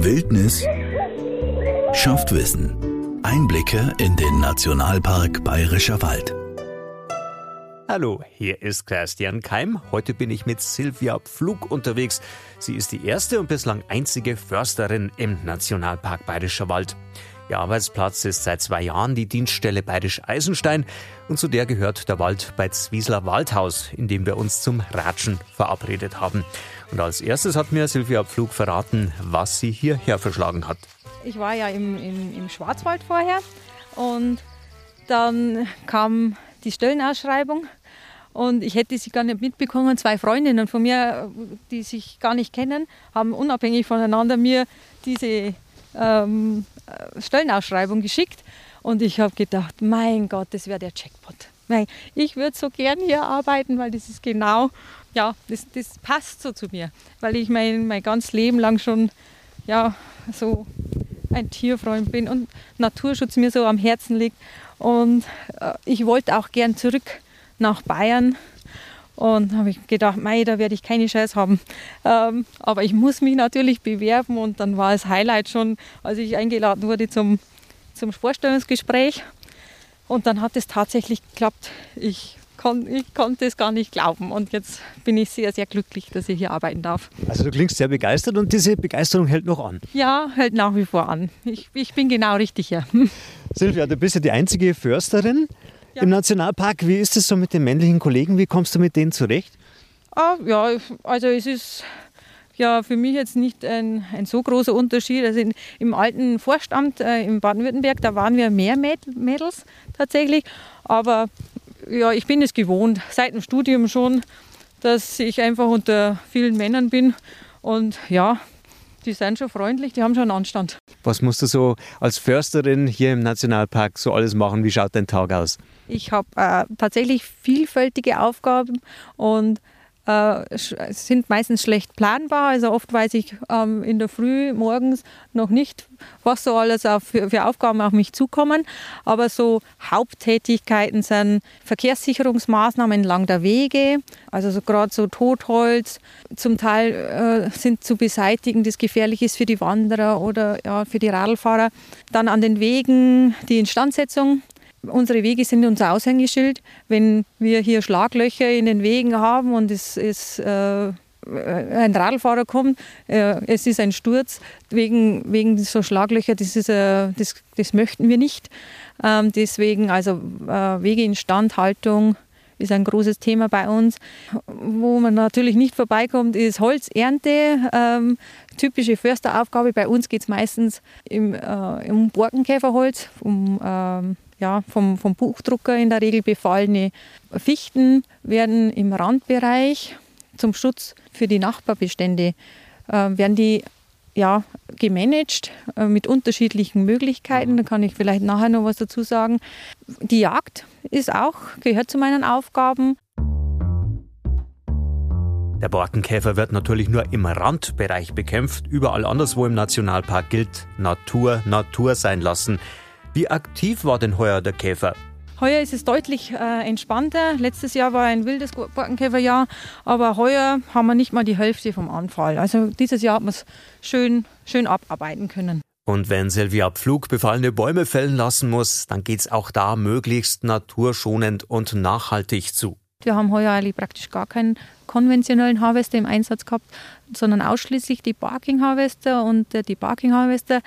Wildnis schafft Wissen. Einblicke in den Nationalpark Bayerischer Wald. Hallo, hier ist Christian Keim. Heute bin ich mit Silvia Pflug unterwegs. Sie ist die erste und bislang einzige Försterin im Nationalpark Bayerischer Wald. Ihr Arbeitsplatz ist seit zwei Jahren die Dienststelle Bayerisch Eisenstein und zu der gehört der Wald bei Zwiesler Waldhaus, in dem wir uns zum Ratschen verabredet haben. Und als erstes hat mir Silvia Pflug verraten, was sie hierher verschlagen hat. Ich war ja im, im, im Schwarzwald vorher und dann kam die Stellenausschreibung und ich hätte sie gar nicht mitbekommen. Zwei Freundinnen von mir, die sich gar nicht kennen, haben unabhängig voneinander mir diese ähm, Stellenausschreibung geschickt. Und ich habe gedacht, mein Gott, das wäre der Jackpot. Ich würde so gern hier arbeiten, weil das ist genau, ja, das, das passt so zu mir. Weil ich mein, mein ganzes Leben lang schon, ja, so ein Tierfreund bin und Naturschutz mir so am Herzen liegt. Und äh, ich wollte auch gern zurück nach Bayern. Und habe ich gedacht, mei, da werde ich keine Chance haben. Ähm, aber ich muss mich natürlich bewerben und dann war es Highlight schon, als ich eingeladen wurde zum, zum Vorstellungsgespräch. Und dann hat es tatsächlich geklappt. Ich, kon, ich konnte es gar nicht glauben. Und jetzt bin ich sehr, sehr glücklich, dass ich hier arbeiten darf. Also du klingst sehr begeistert und diese Begeisterung hält noch an. Ja, hält nach wie vor an. Ich, ich bin genau richtig hier. Silvia, du bist ja die einzige Försterin ja. im Nationalpark. Wie ist es so mit den männlichen Kollegen? Wie kommst du mit denen zurecht? Ah, ja, also es ist ja für mich jetzt nicht ein, ein so großer Unterschied. Also in, im alten Vorstand äh, in Baden-Württemberg, da waren wir mehr Mädels tatsächlich. Aber ja, ich bin es gewohnt, seit dem Studium schon, dass ich einfach unter vielen Männern bin. Und ja, die sind schon freundlich, die haben schon Anstand. Was musst du so als Försterin hier im Nationalpark so alles machen? Wie schaut dein Tag aus? Ich habe äh, tatsächlich vielfältige Aufgaben und äh, sind meistens schlecht planbar. Also oft weiß ich ähm, in der Früh morgens noch nicht, was so alles auf, für, für, Aufgaben auf mich zukommen. Aber so Haupttätigkeiten sind Verkehrssicherungsmaßnahmen entlang der Wege, also so gerade so Totholz, zum Teil äh, sind zu beseitigen, das gefährlich ist für die Wanderer oder ja, für die Radlfahrer. Dann an den Wegen die Instandsetzung Unsere Wege sind unser Aushängeschild. Wenn wir hier Schlaglöcher in den Wegen haben und es ist äh, ein Radlfahrer kommt, äh, es ist ein Sturz wegen, wegen so Schlaglöcher, das, ist, äh, das, das möchten wir nicht. Ähm, deswegen also äh, Wegeinstandhaltung ist ein großes Thema bei uns. Wo man natürlich nicht vorbeikommt, ist Holzernte. Ähm, typische Försteraufgabe. Bei uns geht es meistens im, äh, um Borkenkäferholz, um ähm, ja, vom, vom Buchdrucker in der Regel befallene Fichten werden im Randbereich zum Schutz für die Nachbarbestände äh, werden die ja, gemanagt äh, mit unterschiedlichen Möglichkeiten. Da kann ich vielleicht nachher noch was dazu sagen. Die Jagd ist auch, gehört zu meinen Aufgaben. Der Borkenkäfer wird natürlich nur im Randbereich bekämpft. Überall anderswo im Nationalpark gilt Natur, Natur sein lassen. Wie aktiv war denn heuer der Käfer? Heuer ist es deutlich äh, entspannter. Letztes Jahr war ein wildes Borkenkäferjahr, aber heuer haben wir nicht mal die Hälfte vom Anfall. Also dieses Jahr hat man es schön, schön abarbeiten können. Und wenn Silvia Pflug befallene Bäume fällen lassen muss, dann geht es auch da möglichst naturschonend und nachhaltig zu. Wir haben heuer eigentlich praktisch gar keinen konventionellen Harvester im Einsatz gehabt, sondern ausschließlich die Barking Harvester und äh, die Barking Harvester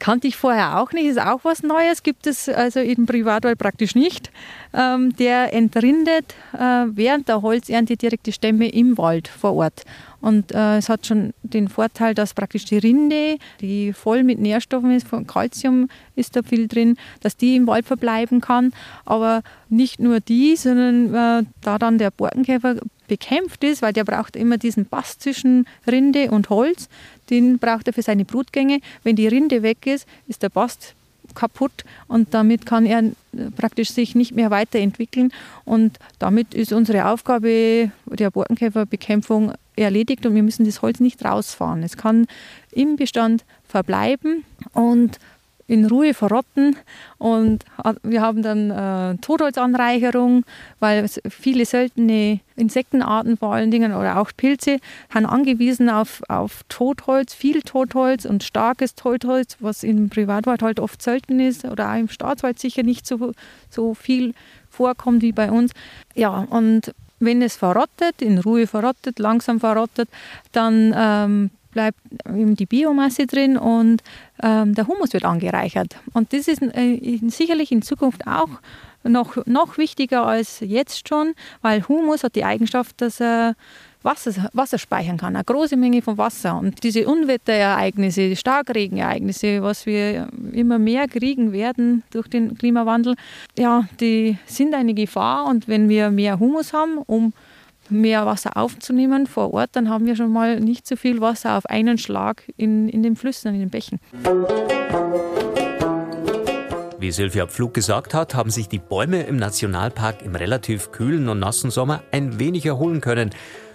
Kannte ich vorher auch nicht, ist auch was Neues, gibt es also im Privatwald praktisch nicht. Ähm, der entrindet äh, während der Holzernte direkt die Stämme im Wald vor Ort. Und äh, es hat schon den Vorteil, dass praktisch die Rinde, die voll mit Nährstoffen ist, von Kalzium ist da viel drin, dass die im Wald verbleiben kann. Aber nicht nur die, sondern äh, da dann der Borkenkäfer bekämpft ist, weil der braucht immer diesen Bass zwischen Rinde und Holz, den braucht er für seine Brutgänge. Wenn die Rinde weg ist, ist der Bast kaputt und damit kann er äh, praktisch sich nicht mehr weiterentwickeln und damit ist unsere Aufgabe der Borkenkäferbekämpfung erledigt und wir müssen das Holz nicht rausfahren. Es kann im Bestand verbleiben und in Ruhe verrotten. Und wir haben dann äh, Totholzanreicherung, weil viele seltene Insektenarten vor allen Dingen oder auch Pilze haben angewiesen auf, auf Totholz, viel Totholz und starkes Totholz, was im Privatwald halt oft selten ist oder auch im Staatswald sicher nicht so, so viel vorkommt wie bei uns. Ja, und wenn es verrottet, in Ruhe verrottet, langsam verrottet, dann ähm, bleibt eben die Biomasse drin und ähm, der Humus wird angereichert. Und das ist äh, sicherlich in Zukunft auch noch, noch wichtiger als jetzt schon, weil Humus hat die Eigenschaft, dass er Wasser, Wasser speichern kann, eine große Menge von Wasser. Und diese Unwetterereignisse, die Starkregenereignisse, was wir immer mehr kriegen werden durch den Klimawandel, ja, die sind eine Gefahr. Und wenn wir mehr Humus haben, um mehr Wasser aufzunehmen vor Ort, dann haben wir schon mal nicht so viel Wasser auf einen Schlag in, in den Flüssen, in den Bächen. Wie Sylvia Pflug gesagt hat, haben sich die Bäume im Nationalpark im relativ kühlen und nassen Sommer ein wenig erholen können.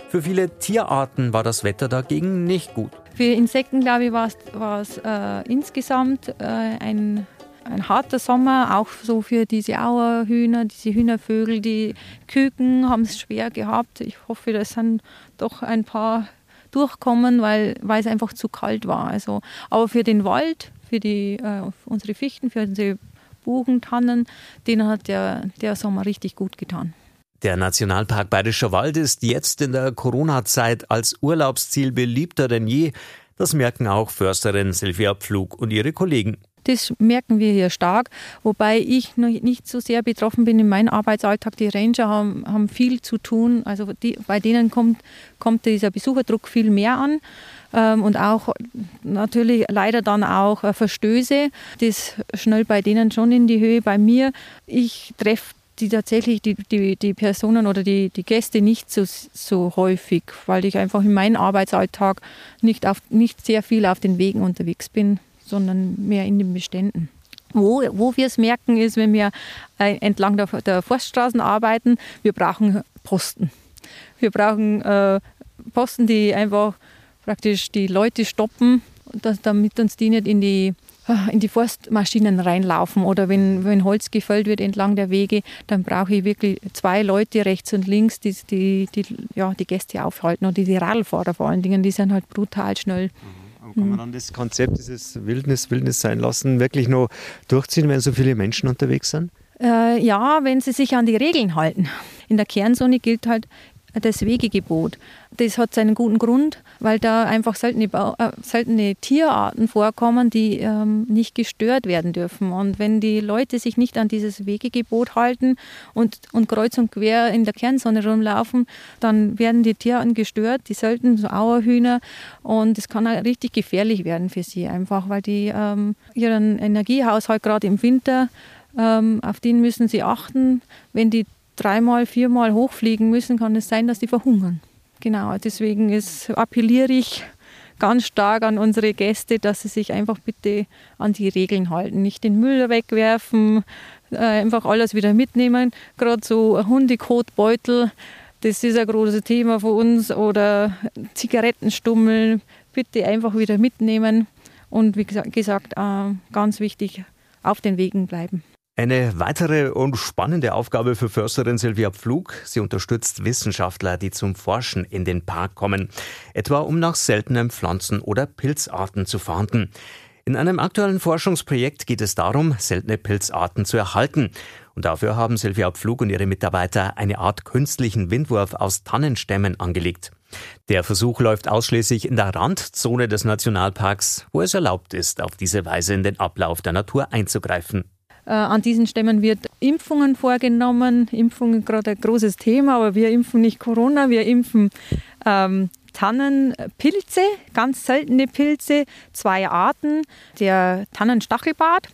Für viele Tierarten war das Wetter dagegen nicht gut. Für Insekten, glaube ich, war es äh, insgesamt äh, ein, ein harter Sommer, auch so für diese Auerhühner, diese Hühnervögel. Die Küken haben es schwer gehabt. Ich hoffe, dass sind doch ein paar durchkommen, weil, weil es einfach zu kalt war. Also, aber für den Wald, für die, äh, unsere Fichten, für unsere Buchentannen, denen hat der, der Sommer richtig gut getan. Der Nationalpark Bayerischer Wald ist jetzt in der Corona-Zeit als Urlaubsziel beliebter denn je. Das merken auch Försterin Silvia Pflug und ihre Kollegen. Das merken wir hier stark, wobei ich nicht so sehr betroffen bin in meinem Arbeitsalltag. Die Ranger haben, haben viel zu tun, also die, bei denen kommt, kommt dieser Besucherdruck viel mehr an ähm, und auch natürlich leider dann auch äh, Verstöße. Das schnell bei denen schon in die Höhe. Bei mir, ich treffe die tatsächlich die, die, die Personen oder die, die Gäste nicht so, so häufig, weil ich einfach in meinem Arbeitsalltag nicht, auf, nicht sehr viel auf den Wegen unterwegs bin, sondern mehr in den Beständen. Wo, wo wir es merken, ist, wenn wir äh, entlang der, der Forststraßen arbeiten, wir brauchen Posten. Wir brauchen äh, Posten, die einfach praktisch die Leute stoppen, damit uns die nicht in die in die Forstmaschinen reinlaufen oder wenn, wenn Holz gefällt wird entlang der Wege, dann brauche ich wirklich zwei Leute rechts und links, die die, die, ja, die Gäste aufhalten und die, die Radlfahrer vor allen Dingen, die sind halt brutal schnell. Mhm. Kann man dann das Konzept, dieses Wildnis, Wildnis sein lassen, wirklich noch durchziehen, wenn so viele Menschen unterwegs sind? Äh, ja, wenn sie sich an die Regeln halten. In der Kernzone gilt halt das Wegegebot. Das hat seinen guten Grund, weil da einfach seltene, äh, seltene Tierarten vorkommen, die ähm, nicht gestört werden dürfen. Und wenn die Leute sich nicht an dieses Wegegebot halten und, und kreuz und quer in der Kernsonne rumlaufen, dann werden die Tierarten gestört, die selten so Auerhühner. Und es kann auch richtig gefährlich werden für sie, einfach weil die ähm, ihren Energiehaushalt gerade im Winter ähm, auf den müssen sie achten. Wenn die dreimal, viermal hochfliegen müssen, kann es sein, dass die verhungern. Genau, deswegen ist, appelliere ich ganz stark an unsere Gäste, dass sie sich einfach bitte an die Regeln halten. Nicht den Müll wegwerfen, äh, einfach alles wieder mitnehmen. Gerade so Hundekotbeutel, das ist ein großes Thema für uns. Oder Zigarettenstummel, bitte einfach wieder mitnehmen. Und wie gesagt, äh, ganz wichtig, auf den Wegen bleiben. Eine weitere und spannende Aufgabe für Försterin Silvia Pflug. Sie unterstützt Wissenschaftler, die zum Forschen in den Park kommen, etwa um nach seltenen Pflanzen- oder Pilzarten zu fahnden. In einem aktuellen Forschungsprojekt geht es darum, seltene Pilzarten zu erhalten. Und dafür haben Silvia Pflug und ihre Mitarbeiter eine Art künstlichen Windwurf aus Tannenstämmen angelegt. Der Versuch läuft ausschließlich in der Randzone des Nationalparks, wo es erlaubt ist, auf diese Weise in den Ablauf der Natur einzugreifen. Äh, an diesen Stämmen wird Impfungen vorgenommen. Impfungen gerade ein großes Thema, aber wir impfen nicht Corona, wir impfen ähm, Tannenpilze, ganz seltene Pilze, zwei Arten. Der Tannenstachelbart,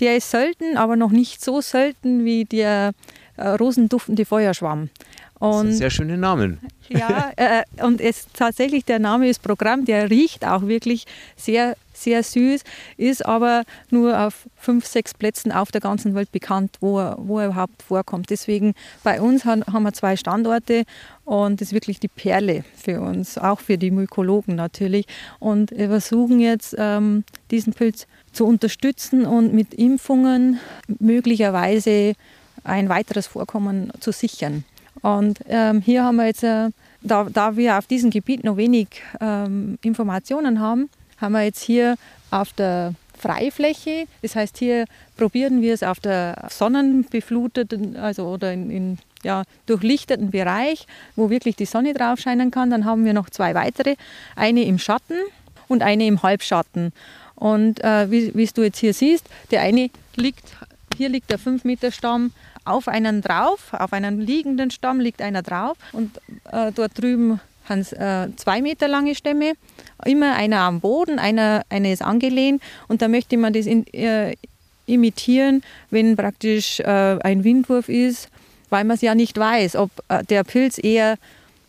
der ist selten, aber noch nicht so selten wie der äh, rosenduftende Feuerschwamm. Und, sehr schöne Namen. Ja, äh, und es tatsächlich der Name ist Programm, der riecht auch wirklich sehr, sehr süß, ist aber nur auf fünf, sechs Plätzen auf der ganzen Welt bekannt, wo er, wo er überhaupt vorkommt. Deswegen bei uns haben, haben wir zwei Standorte und das ist wirklich die Perle für uns, auch für die Mykologen natürlich. Und wir versuchen jetzt, ähm, diesen Pilz zu unterstützen und mit Impfungen möglicherweise ein weiteres Vorkommen zu sichern. Und ähm, hier haben wir jetzt, äh, da, da, wir auf diesem Gebiet noch wenig ähm, Informationen haben, haben wir jetzt hier auf der Freifläche, das heißt hier probieren wir es auf der sonnenbefluteten, also oder in, in ja, durchlichteten Bereich, wo wirklich die Sonne drauf scheinen kann. Dann haben wir noch zwei weitere, eine im Schatten und eine im Halbschatten. Und äh, wie du jetzt hier siehst, der eine liegt, hier liegt der 5 Meter Stamm auf einen drauf, auf einen liegenden Stamm liegt einer drauf und äh, dort drüben haben äh, zwei Meter lange Stämme, immer einer am Boden, einer, einer ist angelehnt und da möchte man das in, äh, imitieren, wenn praktisch äh, ein Windwurf ist, weil man es ja nicht weiß, ob äh, der Pilz eher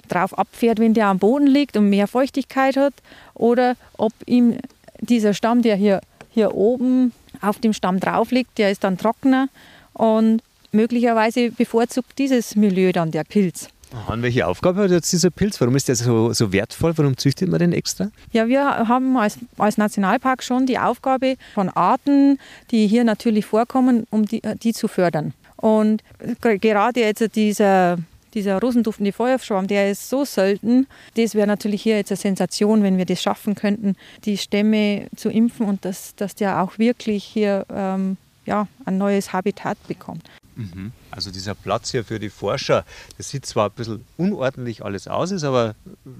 drauf abfährt, wenn der am Boden liegt und mehr Feuchtigkeit hat oder ob ihm dieser Stamm, der hier, hier oben auf dem Stamm drauf liegt, der ist dann trockener und möglicherweise bevorzugt dieses Milieu dann der Pilz. Und welche Aufgabe hat jetzt dieser Pilz? Warum ist der so, so wertvoll? Warum züchtet man den extra? Ja, wir haben als, als Nationalpark schon die Aufgabe von Arten, die hier natürlich vorkommen, um die, die zu fördern. Und gerade jetzt dieser dieser rosenduftende Feuerschwamm, der ist so selten. Das wäre natürlich hier jetzt eine Sensation, wenn wir das schaffen könnten, die Stämme zu impfen und dass, dass der auch wirklich hier ähm, ja, ein neues Habitat bekommt. Mhm. Also dieser Platz hier für die Forscher, das sieht zwar ein bisschen unordentlich alles aus, ist aber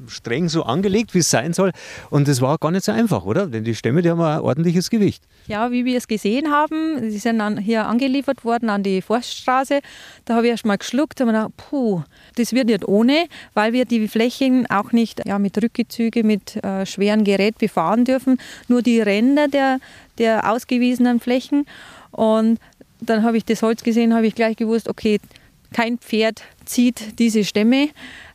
streng so angelegt, wie es sein soll. Und das war gar nicht so einfach, oder? Denn die Stämme, die haben ein ordentliches Gewicht. Ja, wie wir es gesehen haben, die sind dann hier angeliefert worden an die Forststraße. Da habe ich erst mal geschluckt und mir gedacht, puh, das wird nicht ohne, weil wir die Flächen auch nicht ja, mit Rückgezüge, mit äh, schweren Gerät befahren dürfen. Nur die Ränder der, der ausgewiesenen Flächen. Und dann habe ich das Holz gesehen, habe ich gleich gewusst, okay, kein Pferd zieht diese Stämme.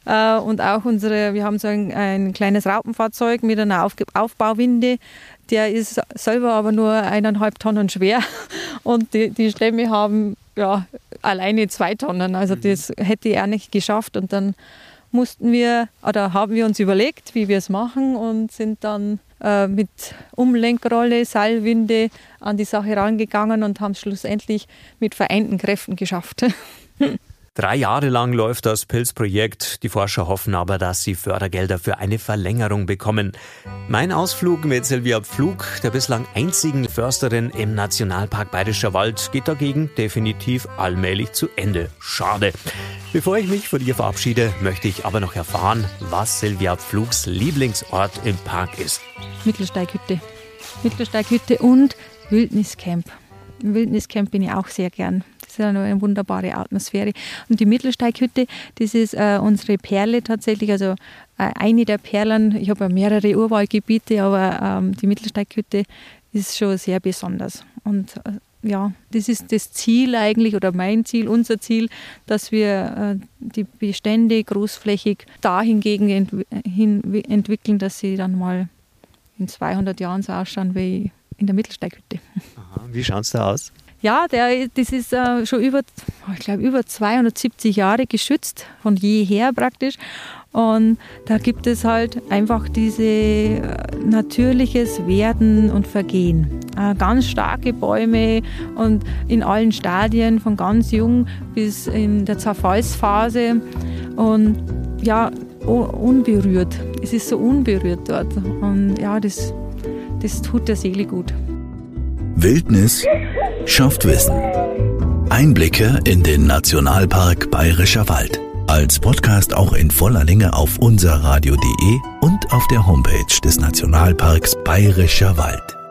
Äh, und auch unsere, wir haben so ein, ein kleines Raupenfahrzeug mit einer Auf Aufbauwinde. Der ist selber aber nur eineinhalb Tonnen schwer. Und die, die Stämme haben ja alleine zwei Tonnen. Also das hätte er nicht geschafft. Und dann mussten wir oder haben wir uns überlegt, wie wir es machen und sind dann äh, mit Umlenkrolle, Seilwinde an die Sache rangegangen und haben es schlussendlich mit vereinten Kräften geschafft. Drei Jahre lang läuft das Pilzprojekt. Die Forscher hoffen aber, dass sie Fördergelder für eine Verlängerung bekommen. Mein Ausflug mit Silvia Pflug, der bislang einzigen Försterin im Nationalpark Bayerischer Wald, geht dagegen definitiv allmählich zu Ende. Schade. Bevor ich mich von ihr verabschiede, möchte ich aber noch erfahren, was Silvia Pflugs Lieblingsort im Park ist. Mittelsteighütte. Mittelsteighütte und Wildniscamp. Im Wildniscamp bin ich auch sehr gern. Das ist eine wunderbare Atmosphäre. Und die Mittelsteighütte, das ist äh, unsere Perle tatsächlich, also äh, eine der Perlen. Ich habe ja mehrere Urwaldgebiete, aber ähm, die Mittelsteighütte ist schon sehr besonders. Und äh, ja, das ist das Ziel eigentlich oder mein Ziel, unser Ziel, dass wir äh, die Bestände großflächig dahingegen ent entwickeln, dass sie dann mal in 200 Jahren so ausschauen wie in der Mittelsteighütte. Aha, wie schaut es da aus? Ja, der, das ist äh, schon über, ich glaube, über 270 Jahre geschützt, von jeher praktisch. Und da gibt es halt einfach diese äh, natürliches Werden und Vergehen. Äh, ganz starke Bäume und in allen Stadien, von ganz jung bis in der Zerfallsphase. Und ja, unberührt. Es ist so unberührt dort. Und ja, das, das tut der Seele gut. Wildnis schafft Wissen. Einblicke in den Nationalpark Bayerischer Wald. Als Podcast auch in voller Länge auf unserradio.de und auf der Homepage des Nationalparks Bayerischer Wald.